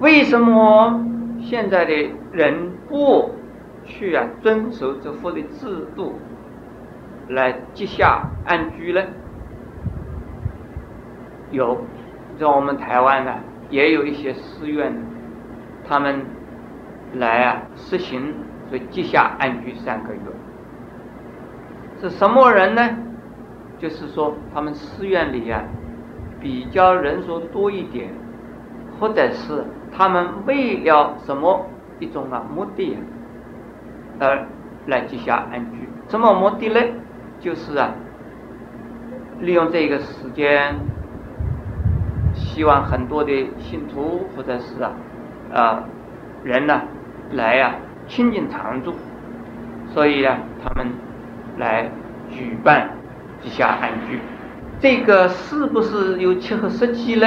为什么现在的人不去啊遵守这佛的制度来积下安居呢？有，在我们台湾呢，也有一些寺院，他们来啊实行所以积下安居三个月。是什么人呢？就是说他们寺院里啊比较人数多一点，或者是他们为了什么一种啊目的而来积下安居。什么目的呢？就是啊利用这个时间。希望很多的信徒或者是啊啊人呢来呀亲近常住，所以啊他们来举办吉下安居，这个是不是有切合实际呢？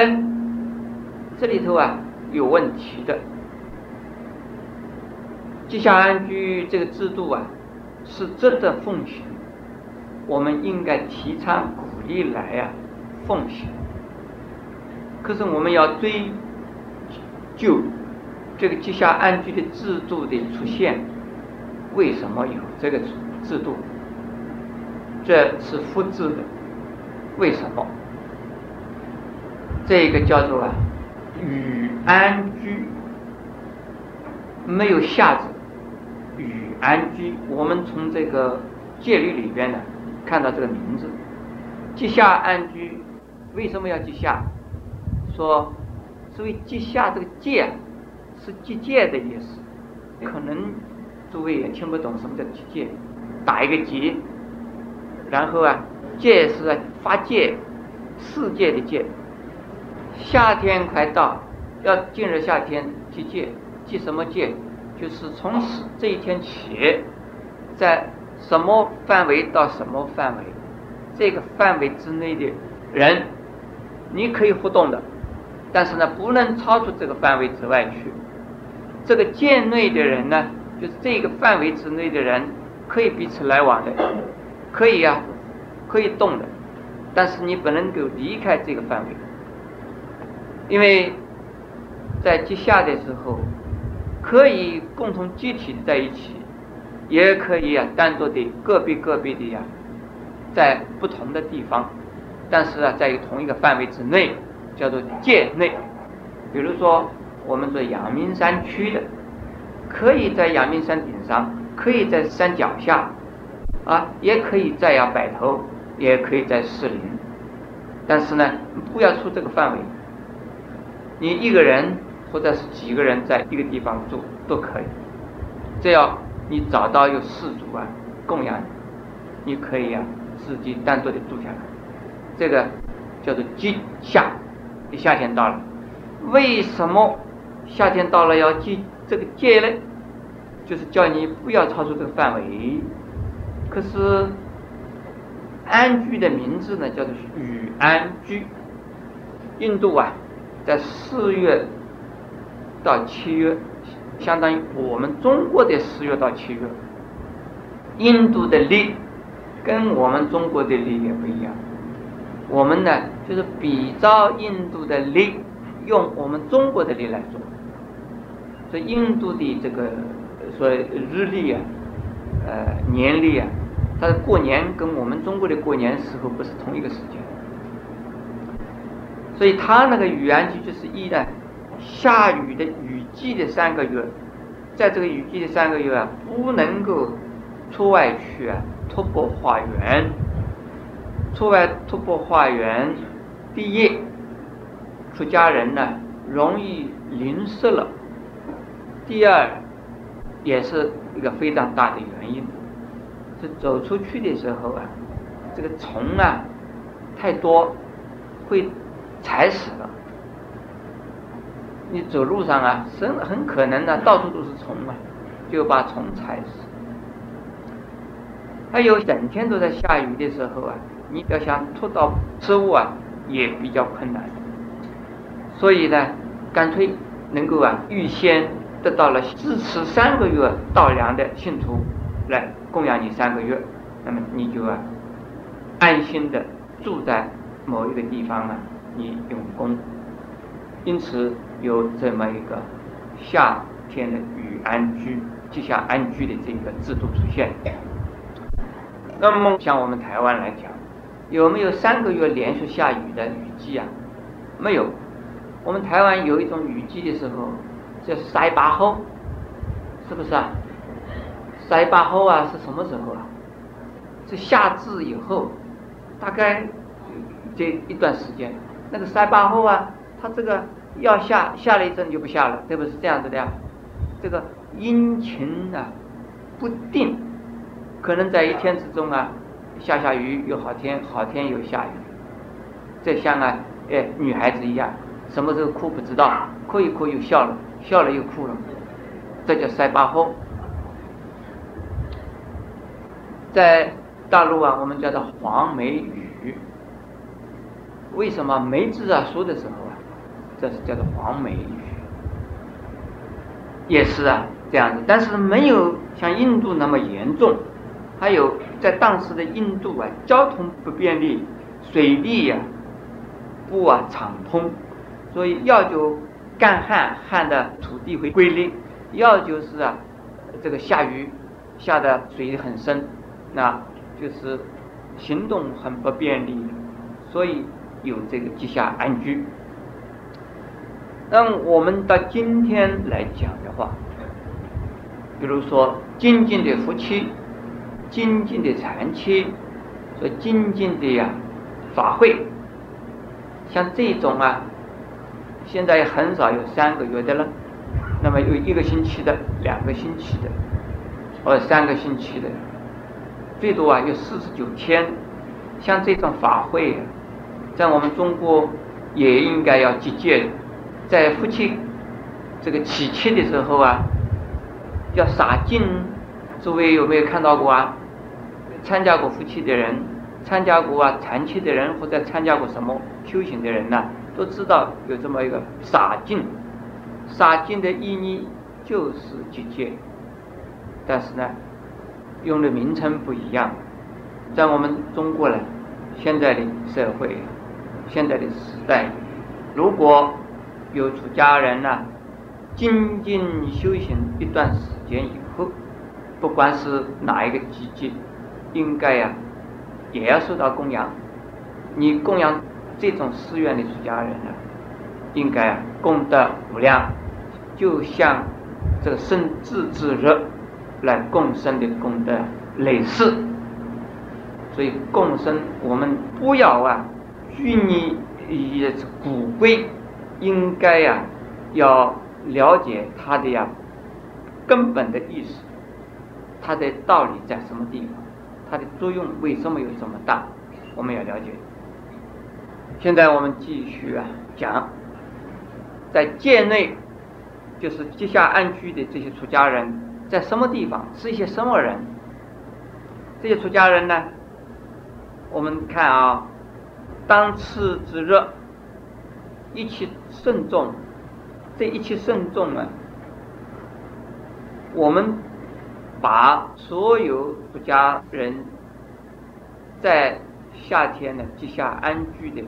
这里头啊有问题的。吉下安居这个制度啊是值得奉行，我们应该提倡鼓励来呀奉行。可是我们要追究这个吉下安居的制度的出现，为什么有这个制度？这是复制的，为什么？这个叫做啊，与安居，没有下字，与安居。我们从这个戒律里边呢，看到这个名字，即下安居，为什么要即下？说，所谓“即下”这个“戒”是即戒的意思，可能诸位也听不懂什么叫即戒，打一个结，然后啊，戒是发戒，世界的戒。夏天快到，要进入夏天，去戒，戒什么戒？就是从此这一天起，在什么范围到什么范围，这个范围之内的人，你可以互动的。但是呢，不能超出这个范围之外去。这个界内的人呢，就是这个范围之内的人，可以彼此来往的，可以呀，可以动的。但是你不能够离开这个范围，因为在接下的时候，可以共同集体在一起，也可以啊单独的个别个别的呀，在不同的地方，但是啊，在同一个范围之内。叫做界内，比如说我们做阳明山区的，可以在阳明山顶上，可以在山脚下，啊，也可以在呀摆头，也可以在士林，但是呢，不要出这个范围。你一个人或者是几个人在一个地方住都可以，只要你找到有士族啊供养，你可以啊自己单独的住下来，这个叫做积下。夏天到了，为什么夏天到了要戒这个戒呢？就是叫你不要超出这个范围。可是安居的名字呢，叫做雨安居。印度啊，在四月到七月，相当于我们中国的四月到七月。印度的历跟我们中国的历也不一样。我们呢，就是比照印度的历，用我们中国的历来做。所以印度的这个说日历啊，呃年历啊，它的过年跟我们中国的过年时候不是同一个时间。所以它那个雨安居就是一呢，下雨的雨季的三个月，在这个雨季的三个月啊，不能够出外去啊，突破花园。出外突破花园，第一，出家人呢容易淋湿了；第二，也是一个非常大的原因，是走出去的时候啊，这个虫啊太多，会踩死了。你走路上啊，很很可能呢，到处都是虫啊，就把虫踩死。还有整天都在下雨的时候啊。你要想拖到植物啊，也比较困难。所以呢，干脆能够啊，预先得到了支持三个月稻粮的信徒来供养你三个月，那么你就啊，安心的住在某一个地方啊，你用功。因此，有这么一个夏天的雨安居、季夏安居的这个制度出现。那么像我们台湾来讲，有没有三个月连续下雨的雨季啊？没有。我们台湾有一种雨季的时候，叫塞巴后，是不是啊？塞巴后啊是什么时候啊？是夏至以后，大概这一段时间，那个塞巴后啊，它这个要下下了一阵就不下了，对不？是这样子的呀。这个阴晴啊不定，可能在一天之中啊下下雨，有好天，好天有下雨。这像啊，哎，女孩子一样。什么时候哭不知道，哭一哭又笑了，笑了又哭了，这叫塞巴后。在大陆啊，我们叫做黄梅雨。为什么梅子啊熟的时候啊，这是叫做黄梅雨，也是啊这样子，但是没有像印度那么严重。还有在当时的印度啊，交通不便利，水利呀不啊畅通。所以要就干旱，旱的土地会龟裂；要就是啊，这个下雨下的水很深，那就是行动很不便利。所以有这个地下安居。那我们到今天来讲的话，比如说精进的夫妻、精进的禅妻、说精进的呀法会，像这种啊。现在很少有三个月的了，那么有一个星期的、两个星期的，或者三个星期的，最多啊有四十九天。像这种法会，在我们中国也应该要集结，在夫妻这个娶妻的时候啊，要洒净。诸位有没有看到过啊？参加过夫妻的人，参加过啊残妻的人，或者参加过什么修行的人呢？都知道有这么一个洒净，洒净的意义就是结界，但是呢，用的名称不一样。在我们中国呢，现在的社会，现在的时代，如果有出家人呢，精进修行一段时间以后，不管是哪一个季节，应该呀，也要受到供养。你供养。这种寺院的出家人呢，应该啊功德无量，就像这个生智之热来共生的功德类似。所以共生，我们不要啊拘泥于古规，应该呀要了解它的呀根本的意思，它的道理在什么地方，它的作用为什么有这么大，我们要了解。现在我们继续啊讲，在界内，就是地下安居的这些出家人，在什么地方是一些什么人？这些出家人呢？我们看啊，当次之日，一切慎重，这一切慎重啊，我们把所有出家人在夏天的地下安居的。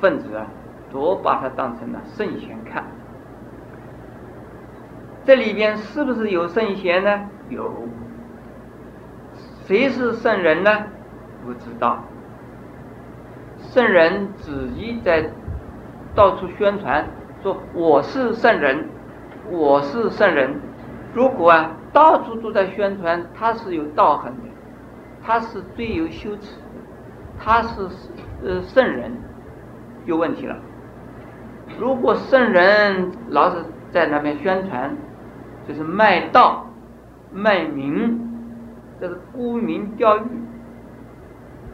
分子啊，都把它当成了圣贤看。这里边是不是有圣贤呢？有。谁是圣人呢？不知道。圣人自己在到处宣传说我是圣人，我是圣人。如果啊到处都在宣传他是有道行的，他是最有羞耻的，他是呃圣人。有问题了。如果圣人老是在那边宣传，就是卖道、卖名，这是沽名钓誉，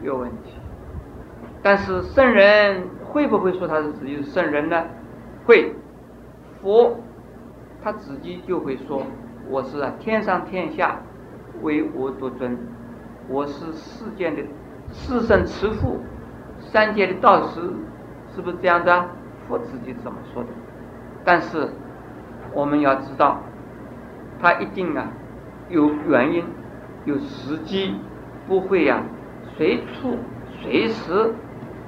有问题。但是圣人会不会说他是自己是圣人呢？会。佛他自己就会说：“我是啊，天上天下唯我独尊，我是世间的四圣慈父，三界的道师。”是不是这样的？佛自己怎么说的？但是我们要知道，他一定啊有原因、有时机，不会呀随处随时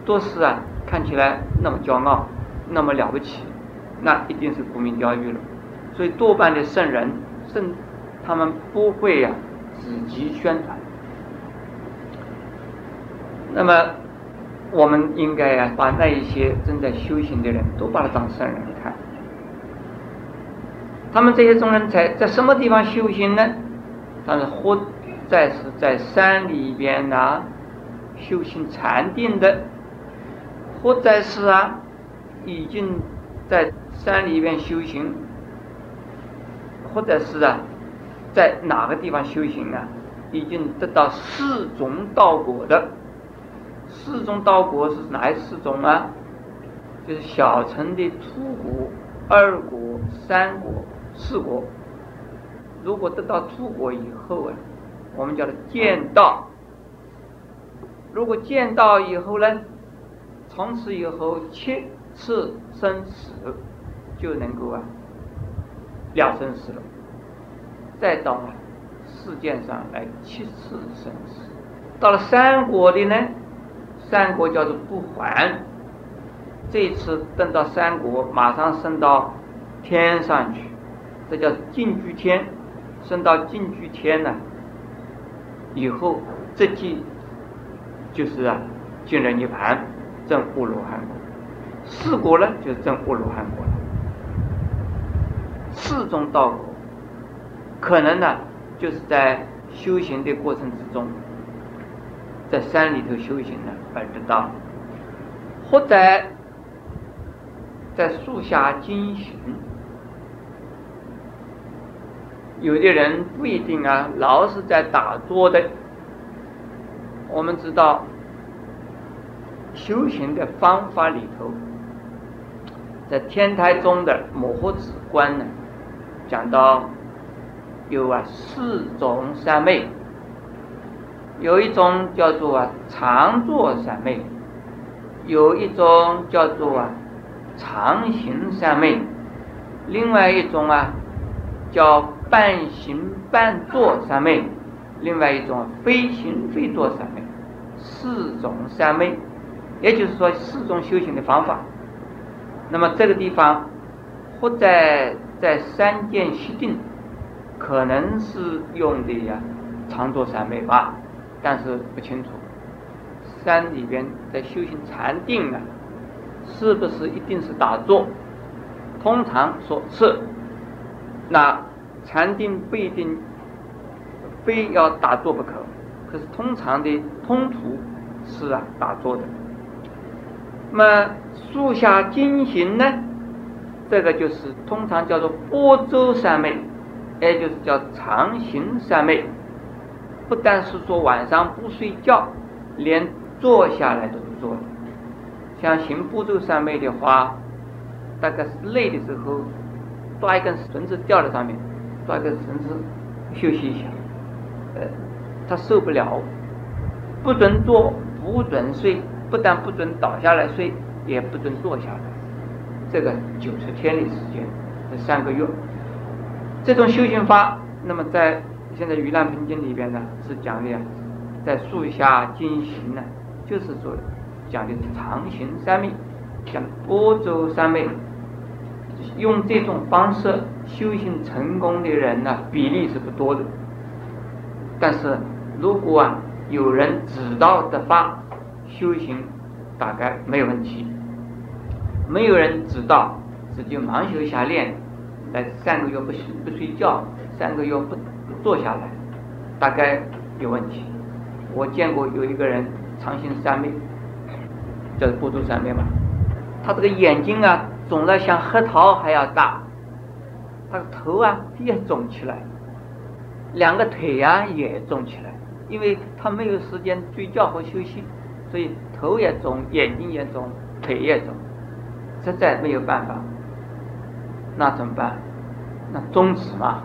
都是啊看起来那么骄傲、那么了不起。那一定是沽名钓誉了。所以多半的圣人圣，他们不会呀自己宣传。那么我们应该呀把那一些正在修行的人都把他当圣人看。他们这些众人在在什么地方修行呢？他是或在是在山里边呐修行禅定的，或者是啊已经在山里边修行。或者是啊，在哪个地方修行啊，已经得到四种道果的。四种道果是哪四种啊？就是小乘的初果、二果、三果、四果。如果得到初果以后啊，我们叫做见道。如果见道以后呢，从此以后七次生死就能够啊。了生死了，再到世界上来七次生死，到了三国的呢，三国叫做不还，这一次登到三国，马上升到天上去，这叫进居天，升到进居天呢，以后这即就是啊进了涅盘，证阿罗汉果，四国呢就是证阿罗汉果了。四种道果，可能呢，就是在修行的过程之中，在山里头修行呢而得到，或者在树下经行。有的人不一定啊，老是在打坐的。我们知道，修行的方法里头，在天台中的摩诃止观呢。讲到有啊四种三昧，有一种叫做啊常坐三昧，有一种叫做啊常行三昧，另外一种啊叫半行半坐三昧，另外一种非行非坐三昧，四种三昧，也就是说四种修行的方法。那么这个地方或在。在三见悉定，可能是用的呀，常坐三昧吧，但是不清楚。山里边在修行禅定啊，是不是一定是打坐？通常说是。那禅定不一定非要打坐不可，可是通常的通途是啊打坐的。那么树下经行呢？这个就是通常叫做波舟三昧，也就是叫长行三昧。不但是说晚上不睡觉，连坐下来都不坐。像行波舟三昧的话，大概是累的时候，抓一根绳子吊在上面，抓一根绳子休息一下。呃，他受不了，不准坐，不准睡，不但不准倒下来睡，也不准坐下来。这个九十天的时间，这三个月，这种修行法，那么在现在《盂兰盆经》里边呢，是讲的在树下进行呢，就是说讲的是长行三昧，像波州三昧，用这种方式修行成功的人呢，比例是不多的。但是如果啊有人指导的话，修行大概没有问题。没有人知道，自己盲修瞎练，来三个月不不睡觉，三个月不坐下来，大概有问题。我见过有一个人长行三昧，叫波州三昧嘛，他这个眼睛啊肿得像核桃还要大，他的头啊也肿起来，两个腿呀也肿起来，因为他没有时间睡觉和休息，所以头也肿，眼睛也肿，腿也肿。实在没有办法，那怎么办？那终止嘛。